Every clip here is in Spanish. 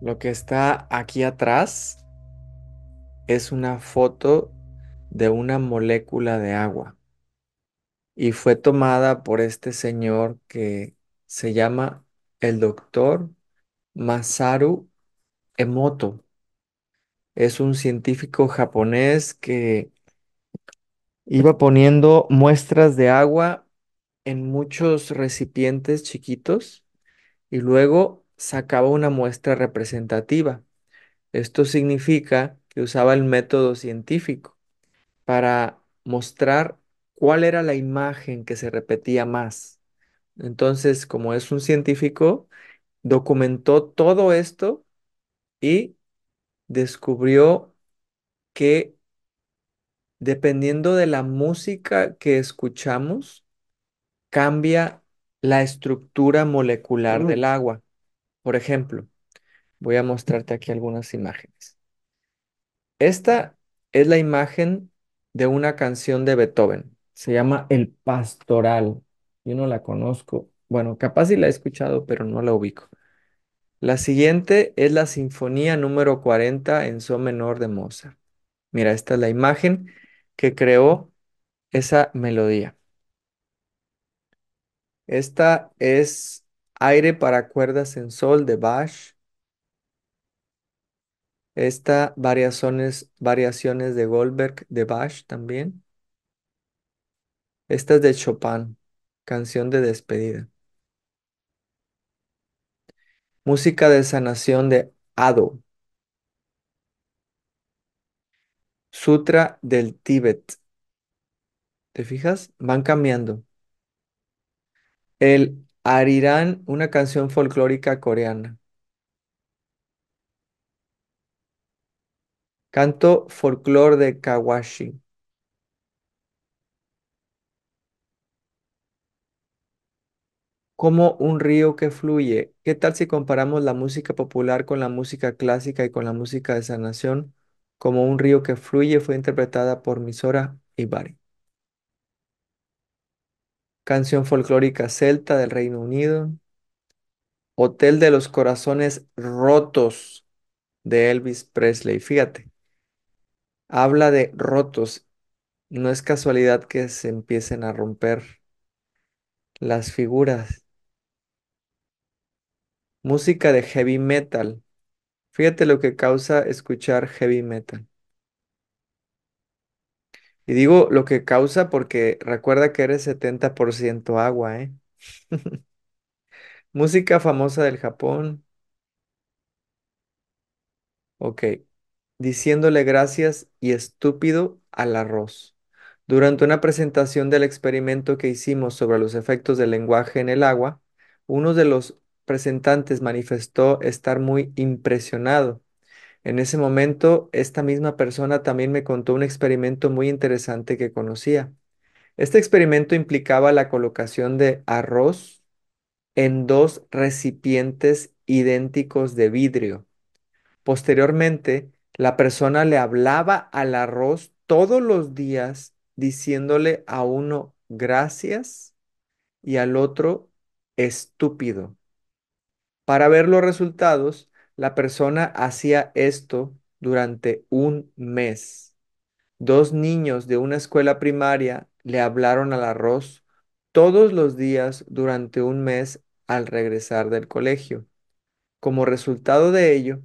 Lo que está aquí atrás es una foto de una molécula de agua y fue tomada por este señor que se llama el doctor Masaru Emoto. Es un científico japonés que iba poniendo muestras de agua en muchos recipientes chiquitos y luego sacaba una muestra representativa. Esto significa que usaba el método científico para mostrar cuál era la imagen que se repetía más. Entonces, como es un científico, documentó todo esto y descubrió que dependiendo de la música que escuchamos, cambia la estructura molecular del agua. Por ejemplo, voy a mostrarte aquí algunas imágenes. Esta es la imagen de una canción de Beethoven. Se llama El Pastoral. Yo no la conozco. Bueno, capaz sí la he escuchado, pero no la ubico. La siguiente es la Sinfonía número 40 en Sol menor de Mozart. Mira, esta es la imagen que creó esa melodía. Esta es Aire para cuerdas en Sol de Bach. Esta variaciones, variaciones de Goldberg de Bach también. Esta es de Chopin, canción de despedida. Música de sanación de Ado. Sutra del Tíbet. ¿Te fijas? Van cambiando. El Arirán, una canción folclórica coreana. Canto folclor de Kawashi. Como un río que fluye. ¿Qué tal si comparamos la música popular con la música clásica y con la música de sanación? Como un río que fluye fue interpretada por Misora Ibari. Canción folclórica celta del Reino Unido. Hotel de los Corazones Rotos de Elvis Presley. Fíjate, habla de rotos. No es casualidad que se empiecen a romper las figuras. Música de heavy metal. Fíjate lo que causa escuchar heavy metal. Y digo lo que causa porque recuerda que eres 70% agua, ¿eh? Música famosa del Japón. Ok. Diciéndole gracias y estúpido al arroz. Durante una presentación del experimento que hicimos sobre los efectos del lenguaje en el agua, uno de los presentantes manifestó estar muy impresionado. En ese momento, esta misma persona también me contó un experimento muy interesante que conocía. Este experimento implicaba la colocación de arroz en dos recipientes idénticos de vidrio. Posteriormente, la persona le hablaba al arroz todos los días diciéndole a uno gracias y al otro estúpido. Para ver los resultados, la persona hacía esto durante un mes. Dos niños de una escuela primaria le hablaron al arroz todos los días durante un mes al regresar del colegio. Como resultado de ello,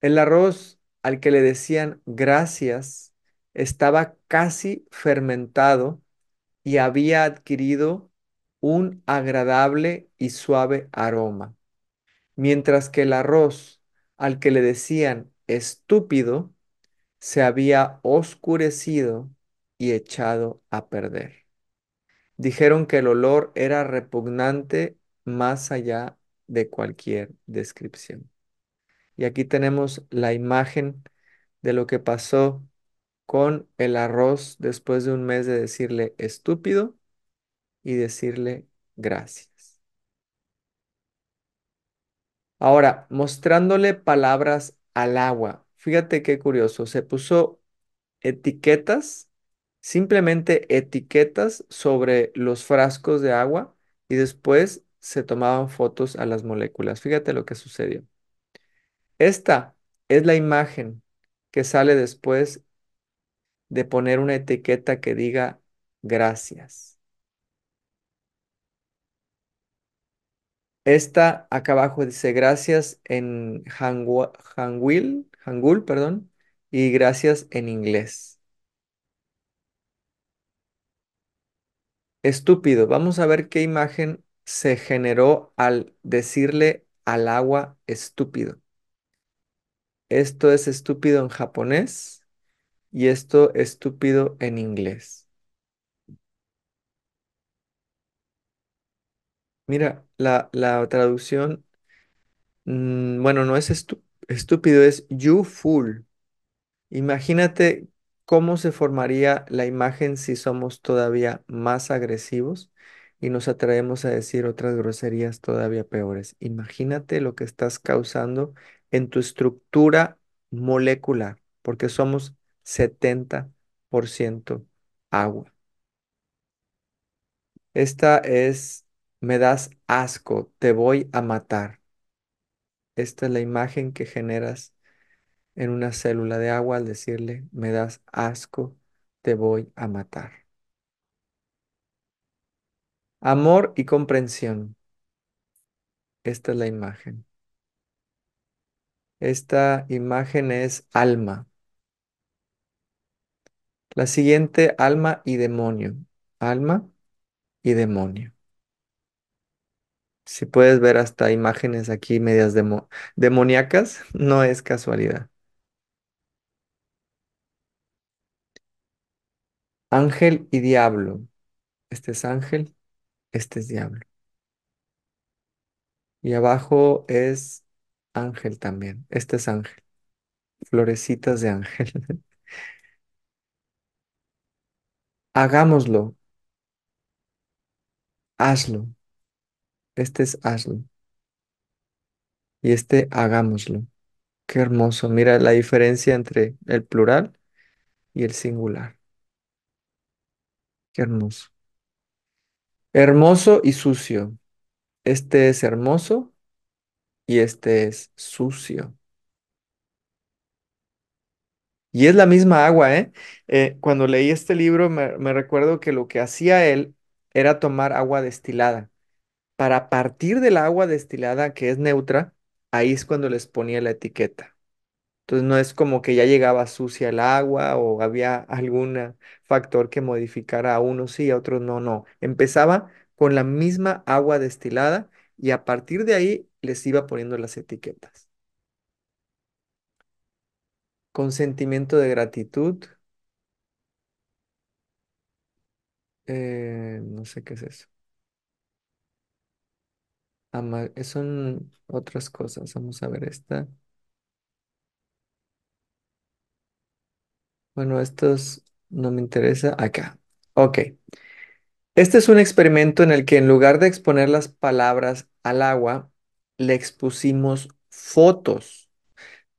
el arroz al que le decían gracias estaba casi fermentado y había adquirido un agradable y suave aroma, mientras que el arroz al que le decían estúpido se había oscurecido y echado a perder. Dijeron que el olor era repugnante más allá de cualquier descripción. Y aquí tenemos la imagen de lo que pasó con el arroz después de un mes de decirle estúpido y decirle gracias. Ahora, mostrándole palabras al agua. Fíjate qué curioso. Se puso etiquetas, simplemente etiquetas sobre los frascos de agua y después se tomaban fotos a las moléculas. Fíjate lo que sucedió. Esta es la imagen que sale después de poner una etiqueta que diga gracias. Esta acá abajo dice gracias en hangua- hangul, hangul, perdón, y gracias en inglés. Estúpido. Vamos a ver qué imagen se generó al decirle al agua estúpido. Esto es estúpido en japonés y esto estúpido en inglés. Mira, la, la traducción, mm, bueno, no es estúpido, es you fool. Imagínate cómo se formaría la imagen si somos todavía más agresivos y nos atrevemos a decir otras groserías todavía peores. Imagínate lo que estás causando en tu estructura molecular, porque somos 70% agua. Esta es, me das asco, te voy a matar. Esta es la imagen que generas en una célula de agua al decirle, me das asco, te voy a matar. Amor y comprensión. Esta es la imagen. Esta imagen es alma. La siguiente, alma y demonio. Alma y demonio. Si puedes ver hasta imágenes aquí medias demo- demoníacas, no es casualidad. Ángel y diablo. Este es ángel, este es diablo. Y abajo es ángel también. Este es ángel. Florecitas de ángel. Hagámoslo, hazlo. Este es hazlo. Y este hagámoslo. Qué hermoso. Mira la diferencia entre el plural y el singular. Qué hermoso. Hermoso y sucio. Este es hermoso y este es sucio. Y es la misma agua, ¿eh? Eh, cuando leí este libro me, me recuerdo que lo que hacía él era tomar agua destilada. Para partir del agua destilada que es neutra, ahí es cuando les ponía la etiqueta. Entonces no es como que ya llegaba sucia el agua o había algún factor que modificara a unos sí, a otros no, no. Empezaba con la misma agua destilada y a partir de ahí les iba poniendo las etiquetas. Con sentimiento de gratitud, eh, no sé qué es eso. Eh, son otras cosas. Vamos a ver esta. Bueno, estos no me interesa. Acá. Ok. Este es un experimento en el que en lugar de exponer las palabras al agua, le expusimos fotos.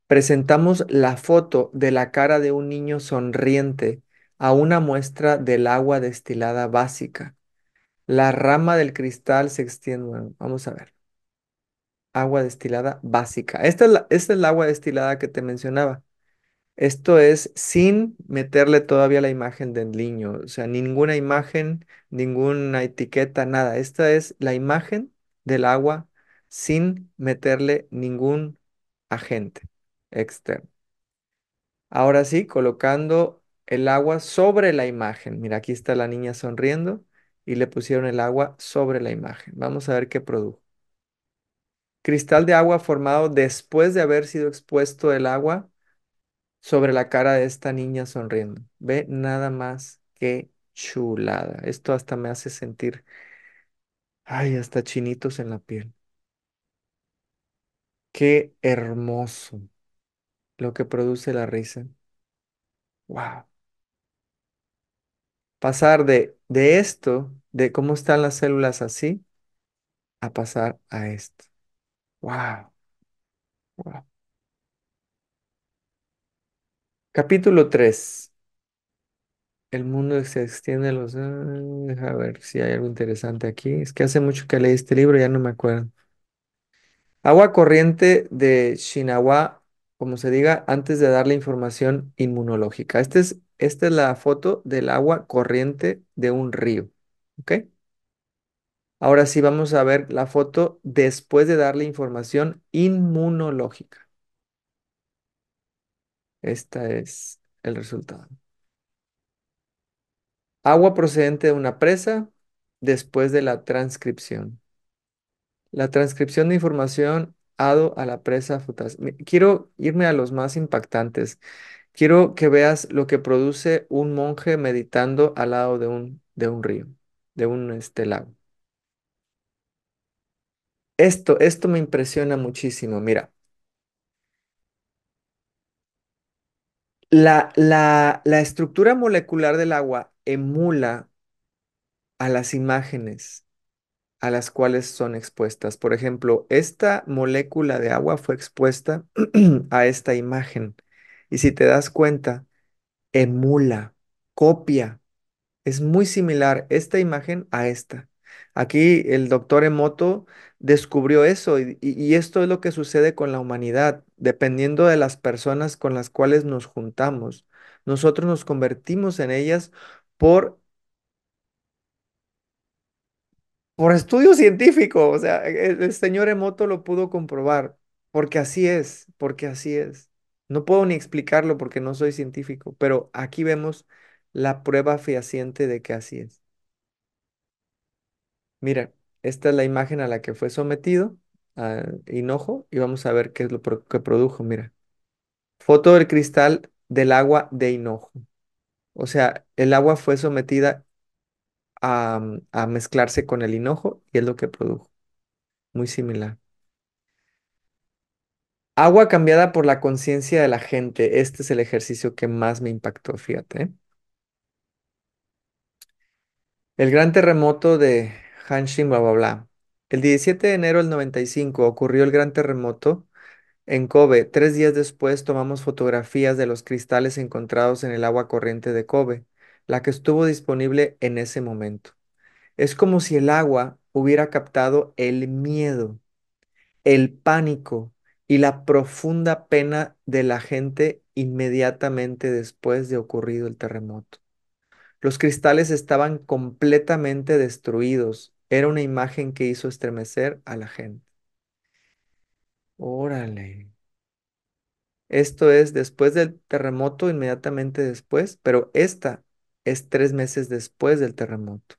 Presentamos la foto de la cara de un niño sonriente a una muestra del agua destilada básica. La rama del cristal se extiende. vamos a ver. Agua destilada básica. Esta es la, esta es el agua destilada que te mencionaba. Esto es sin meterle todavía la imagen del niño, o sea, ninguna imagen, ninguna etiqueta, nada. Esta es la imagen del agua sin meterle ningún agente externo. Ahora sí, colocando el agua sobre la imagen. Mira, aquí está la niña sonriendo y le pusieron el agua sobre la imagen. Vamos a ver qué produjo. Cristal de agua formado después de haber sido expuesto el agua sobre la cara de esta niña sonriendo. Ve nada más que chulada. Esto hasta me hace sentir, ay, hasta chinitos en la piel. Qué hermoso lo que produce la risa. Wow. Pasar de, de esto, de cómo están las células así, a pasar a esto. Wow. Wow. Capítulo 3. El mundo se extiende a los... ah, Deja ver si hay algo interesante aquí. Es que hace mucho que leí este libro, ya no me acuerdo. Agua corriente de Shinagawa, como se diga, antes de darle información inmunológica. Este es, esta es la foto del agua corriente de un río. ¿Ok? Ahora sí vamos a ver la foto después de darle información inmunológica. Este es el resultado. Agua procedente de una presa después de la transcripción. La transcripción de información a la presa Quiero irme a los más impactantes. Quiero que veas lo que produce un monje meditando al lado de un, de un río, de un este, lago. Esto, esto me impresiona muchísimo. Mira, la, la, la estructura molecular del agua emula a las imágenes a las cuales son expuestas. Por ejemplo, esta molécula de agua fue expuesta a esta imagen. Y si te das cuenta, emula, copia. Es muy similar esta imagen a esta. Aquí el doctor Emoto descubrió eso y, esto es lo que sucede con la humanidad. Dependiendo de las personas con las cuales nos juntamos, nosotros nos convertimos en ellas por Por estudio científico, o sea, el señor Emoto lo pudo comprobar, porque así es, porque así es. No puedo ni explicarlo porque no soy científico, pero aquí vemos la prueba fehaciente de que así es. Mira, esta es la imagen a la que fue sometido, a hinojo, y vamos a ver qué es lo que produjo. Mira, foto del cristal del agua de hinojo. O sea, el agua fue sometida a, a mezclarse con el hinojo y es lo que produjo. Muy similar. Agua cambiada por la conciencia de la gente. Este es el ejercicio que más me impactó, fíjate. El gran terremoto de Hanshin, bla, bla, bla. El 17 de enero del 95 ocurrió el gran terremoto en Kobe. Tres días después tomamos fotografías de los cristales encontrados en el agua corriente de Kobe, la que estuvo disponible en ese momento. Es como si el agua hubiera captado el miedo el pánico y la profunda pena de la gente inmediatamente después de ocurrido el terremoto. Los cristales estaban completamente destruidos. Era una imagen que hizo estremecer a la gente. Órale. Esto es después del terremoto, inmediatamente después, pero esta es tres meses después del terremoto.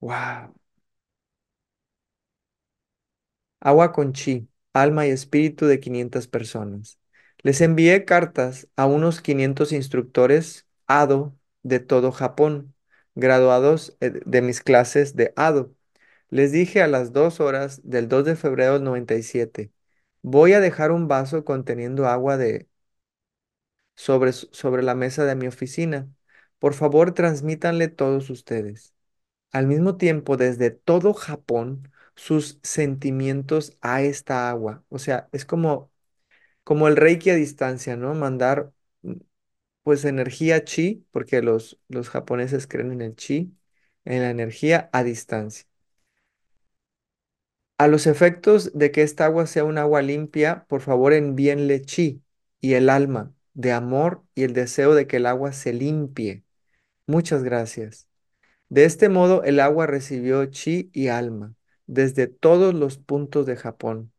¡Wow! Agua con chi, alma y espíritu de 500 personas. Les envié cartas a unos 500 instructores ADO de todo Japón, graduados eh, de mis clases de ADO. Les dije a las 2 horas del 2 de febrero del 97, voy a dejar un vaso conteniendo agua de sobre, sobre la mesa de mi oficina. Por favor, transmítanle todos ustedes al mismo tiempo desde todo Japón sus sentimientos a esta agua. O sea, es como, como el Reiki a distancia, ¿no? Mandar mm, pues energía chi, porque los, los japoneses creen en el chi, en la energía a distancia. A los efectos de que esta agua sea un agua limpia, por favor envíenle chi y el alma de amor y el deseo de que el agua se limpie. Muchas gracias. De este modo, el agua recibió chi y alma desde todos los puntos de Japón.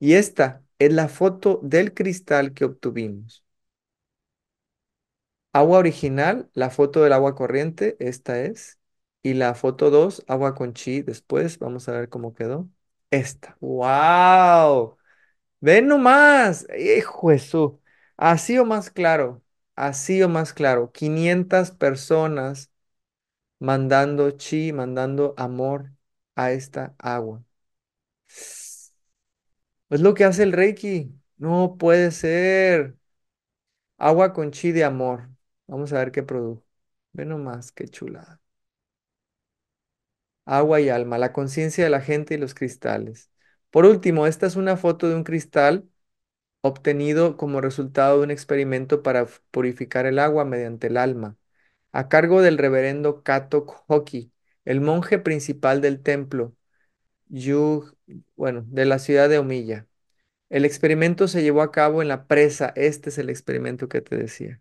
Y esta es la foto del cristal que obtuvimos. Agua original, la foto del agua corriente, esta es. Y la foto 2, agua con chi. Después vamos a ver cómo quedó. Esta. ¡Wow! Ven nomás. Hijo su. Así o más claro. Así o más claro. 500 personas mandando chi, mandando amor a esta agua. Es lo que hace el Reiki. No puede ser. Agua con chi de amor. Vamos a ver qué produjo. Ve nomás, qué chulada. Agua y alma, la conciencia de la gente y los cristales. Por último, esta es una foto de un cristal obtenido como resultado de un experimento para purificar el agua mediante el alma, a cargo del reverendo Kato Hoki, el monje principal del templo Yug, bueno, de la ciudad de Omiya. El experimento se llevó a cabo en la presa. Este es el experimento que te decía.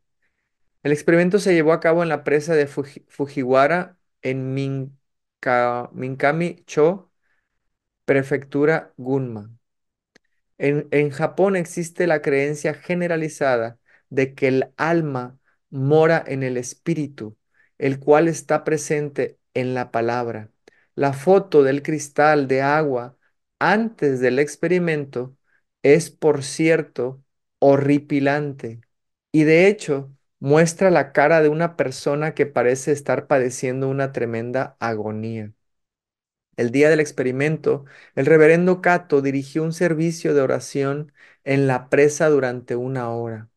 El experimento se llevó a cabo en la presa de Fuji- Fujiwara en Minka- Minkami-cho, prefectura Gunma. En, en Japón existe la creencia generalizada de que el alma mora en el espíritu, el cual está presente en la palabra. La foto del cristal de agua antes del experimento es, por cierto, horripilante y de hecho muestra la cara de una persona que parece estar padeciendo una tremenda agonía. El día del experimento, el reverendo Cato dirigió un servicio de oración en la presa durante una hora.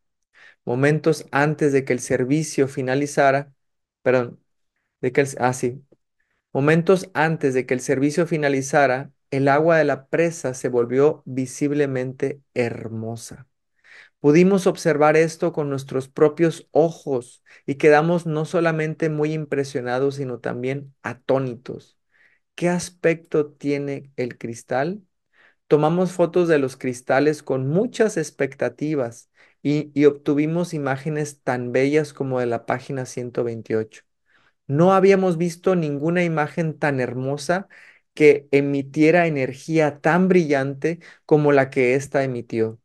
Momentos antes de que el servicio finalizara, perdón, de que el, ah, sí, momentos antes de que el servicio finalizara, el agua de la presa se volvió visiblemente hermosa. Pudimos observar esto con nuestros propios ojos y quedamos no solamente muy impresionados, sino también atónitos. ¿Qué aspecto tiene el cristal? Tomamos fotos de los cristales con muchas expectativas y, obtuvimos imágenes tan bellas como de la página 128. No habíamos visto ninguna imagen tan hermosa que emitiera energía tan brillante como la que ésta emitió.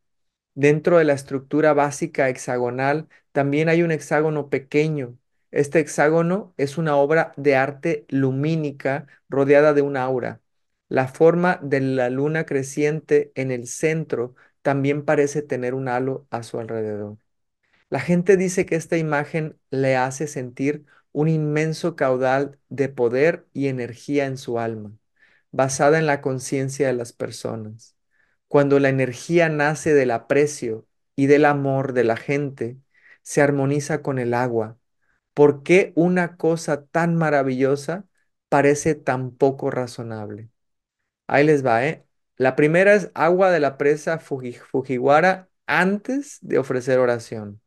Dentro de la estructura básica hexagonal también hay un hexágono pequeño. Este hexágono es una obra de arte lumínica rodeada de un aura. La forma de la luna creciente en el centro también parece tener un halo a su alrededor. La gente dice que esta imagen le hace sentir un inmenso caudal de poder y energía en su alma, basada en la conciencia de las personas. Cuando la energía nace del aprecio y del amor de la gente, se armoniza con el agua. ¿Por qué una cosa tan maravillosa parece tan poco razonable? Ahí les va, ¿eh? La primera es agua de la presa Fuji- Fujiwara antes de ofrecer oración.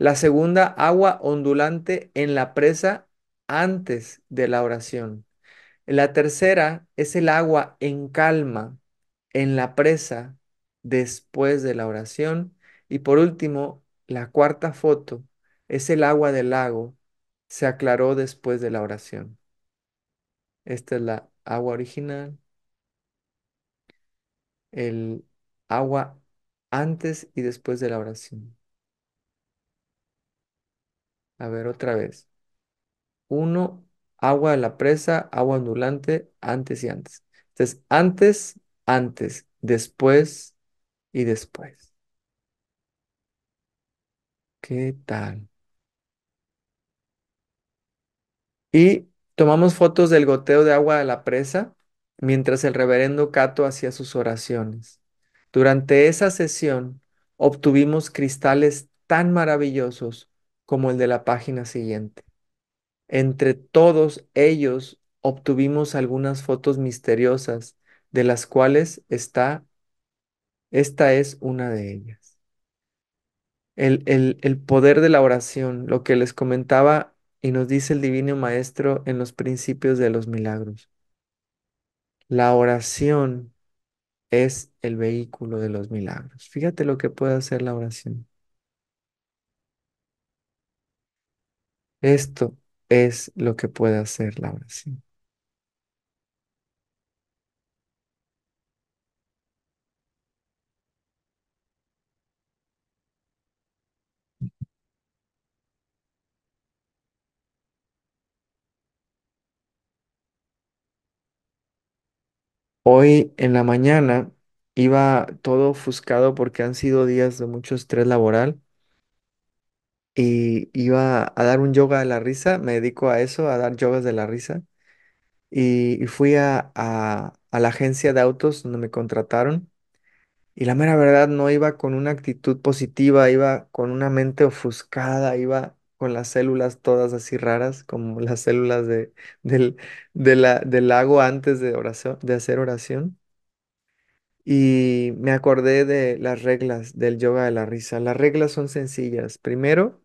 La segunda, agua ondulante en la presa antes de la oración. La tercera es el agua en calma en la presa después de la oración. Y por último, la cuarta foto es el agua del lago. Se aclaró después de la oración. Esta es la agua original, el agua antes y después de la oración. A ver, otra vez. Uno, agua de la presa, agua ondulante, antes y antes. Entonces, antes, antes, después y después. ¿Qué tal? Y tomamos fotos del goteo de agua de la presa mientras el reverendo Cato hacía sus oraciones. Durante esa sesión obtuvimos cristales tan maravillosos como el de la página siguiente. Entre todos ellos obtuvimos algunas fotos misteriosas, de las cuales está, esta es una de ellas. El, el, el poder de la oración, lo que les comentaba y nos dice el Divino Maestro en los principios de los milagros. La oración es el vehículo de los milagros. Fíjate lo que puede hacer la oración. Esto es lo que puede hacer la oración. Hoy en la mañana iba todo ofuscado porque han sido días de mucho estrés laboral y iba a dar un yoga de la risa. Me dedico a eso, a dar yogas de la risa. Y, fui a, a, la agencia de autos donde me contrataron. Y la mera verdad no iba con una actitud positiva, iba con una mente ofuscada, iba con las células todas así raras, como las células de, del, de del lago antes de oración, de hacer oración. Y me acordé de las reglas del yoga de la risa. Las reglas son sencillas. Primero,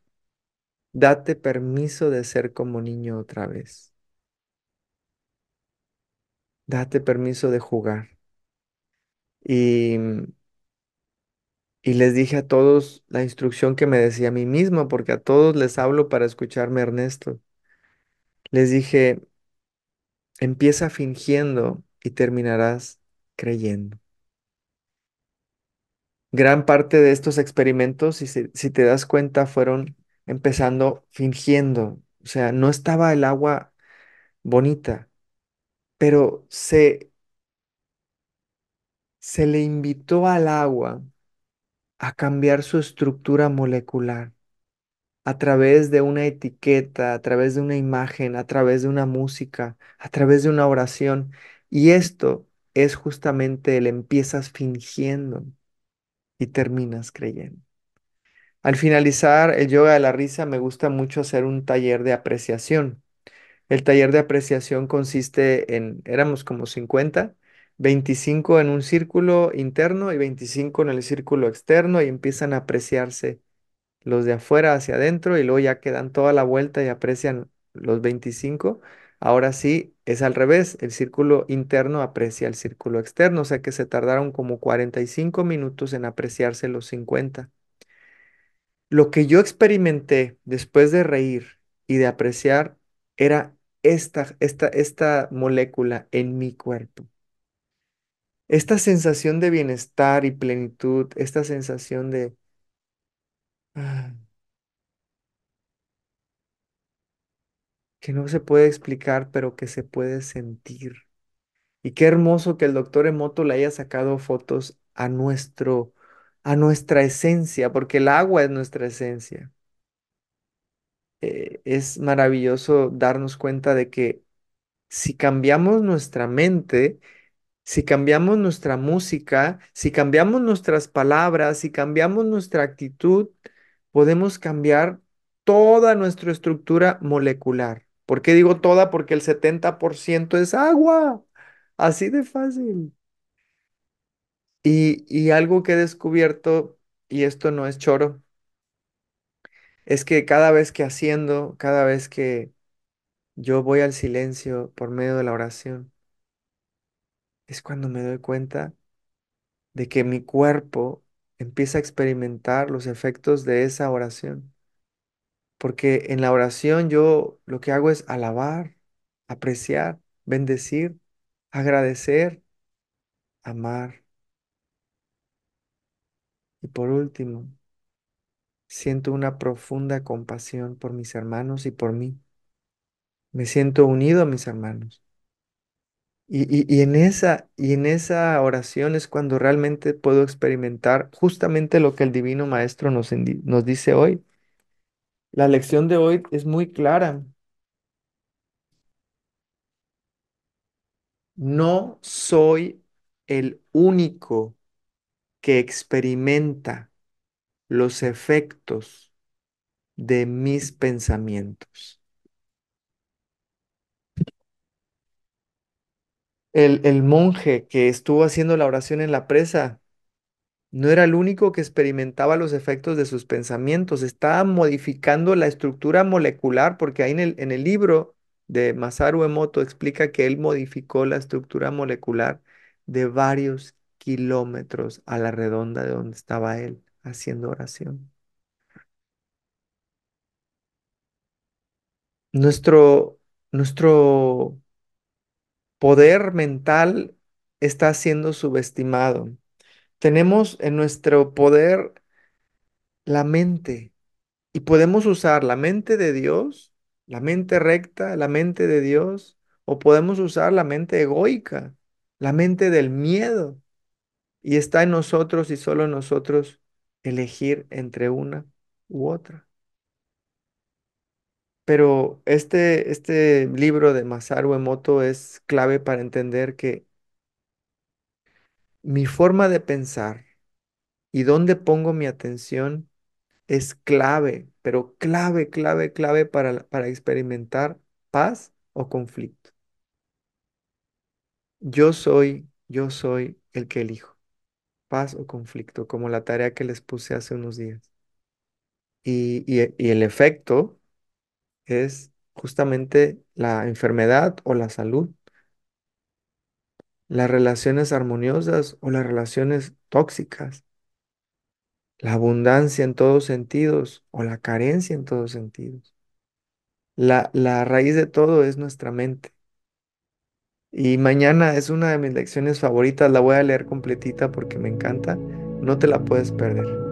date permiso de ser como niño otra vez. date permiso de jugar. Y, y les dije a todos la instrucción que me decía a mí mismo, porque a todos les hablo para escucharme Ernesto. Les dije, empieza fingiendo y terminarás creyendo. Gran parte de estos experimentos, si, te das cuenta, fueron empezando fingiendo. O sea, no estaba el agua bonita, pero se, se le invitó al agua a cambiar su estructura molecular a través de una etiqueta, a través de una imagen, a través de una música, a través de una oración. Y esto es justamente el empiezas fingiendo y terminas creyendo. Al finalizar el yoga de la risa, me gusta mucho hacer un taller de apreciación. El taller de apreciación consiste en, éramos como 50, 25 en un círculo interno y 25 en el círculo externo y empiezan a apreciarse los de afuera hacia adentro y luego ya quedan toda la vuelta y aprecian los 25. Ahora sí, es al revés, el círculo interno aprecia el círculo externo, o sea que se tardaron como 45 minutos en apreciarse los 50. Lo que yo experimenté después de reír y de apreciar era esta, esta, esta molécula en mi cuerpo. Esta sensación de bienestar y plenitud, esta sensación de, ah, que no se puede explicar, pero que se puede sentir. Y qué hermoso que el doctor Emoto le haya sacado fotos a nuestro, a nuestra esencia, porque el agua es nuestra esencia. Eh, es maravilloso darnos cuenta de que si cambiamos nuestra mente, si cambiamos nuestra música, si cambiamos nuestras palabras, si cambiamos nuestra actitud, podemos cambiar toda nuestra estructura molecular. ¿Por qué digo toda? Porque el 70% es agua. Así de fácil. Y, y algo que he descubierto, y esto no es choro, es que cada vez que haciendo, cada vez que yo voy al silencio por medio de la oración, es cuando me doy cuenta de que mi cuerpo empieza a experimentar los efectos de esa oración. Porque en la oración yo lo que hago es alabar, apreciar, bendecir, agradecer, amar. Y por último, siento una profunda compasión por mis hermanos y por mí. Me siento unido a mis hermanos. Y, y- en esa, y en esa oración es cuando realmente puedo experimentar justamente lo que el Divino Maestro nos, nos dice hoy. La lección de hoy es muy clara. No soy el único que experimenta los efectos de mis pensamientos. El, el monje que estuvo haciendo la oración en la presa no era el único que experimentaba los efectos de sus pensamientos, estaba modificando la estructura molecular, porque ahí en el, en el libro de Masaru Emoto explica que él modificó la estructura molecular de varios kilómetros a la redonda de donde estaba él haciendo oración. Nuestro, nuestro poder mental está siendo subestimado. Tenemos en nuestro poder la mente y podemos usar la mente de Dios, la mente recta, la mente de Dios, o podemos usar la mente egoica, la mente del miedo. Y está en nosotros y solo en nosotros elegir entre una u otra. Pero este, este libro de Masaru Emoto es clave para entender que mi forma de pensar y dónde pongo mi atención es clave, pero clave, clave, clave para, para experimentar paz o conflicto. Yo soy, yo soy el que elijo, paz o conflicto, como la tarea que les puse hace unos días. Y, y, y el efecto es justamente la enfermedad o la salud. Las relaciones armoniosas o las relaciones tóxicas, la abundancia en todos sentidos o la carencia en todos sentidos. La, la raíz de todo es nuestra mente. Y mañana es una de mis lecciones favoritas, la voy a leer completita porque me encanta, no te la puedes perder.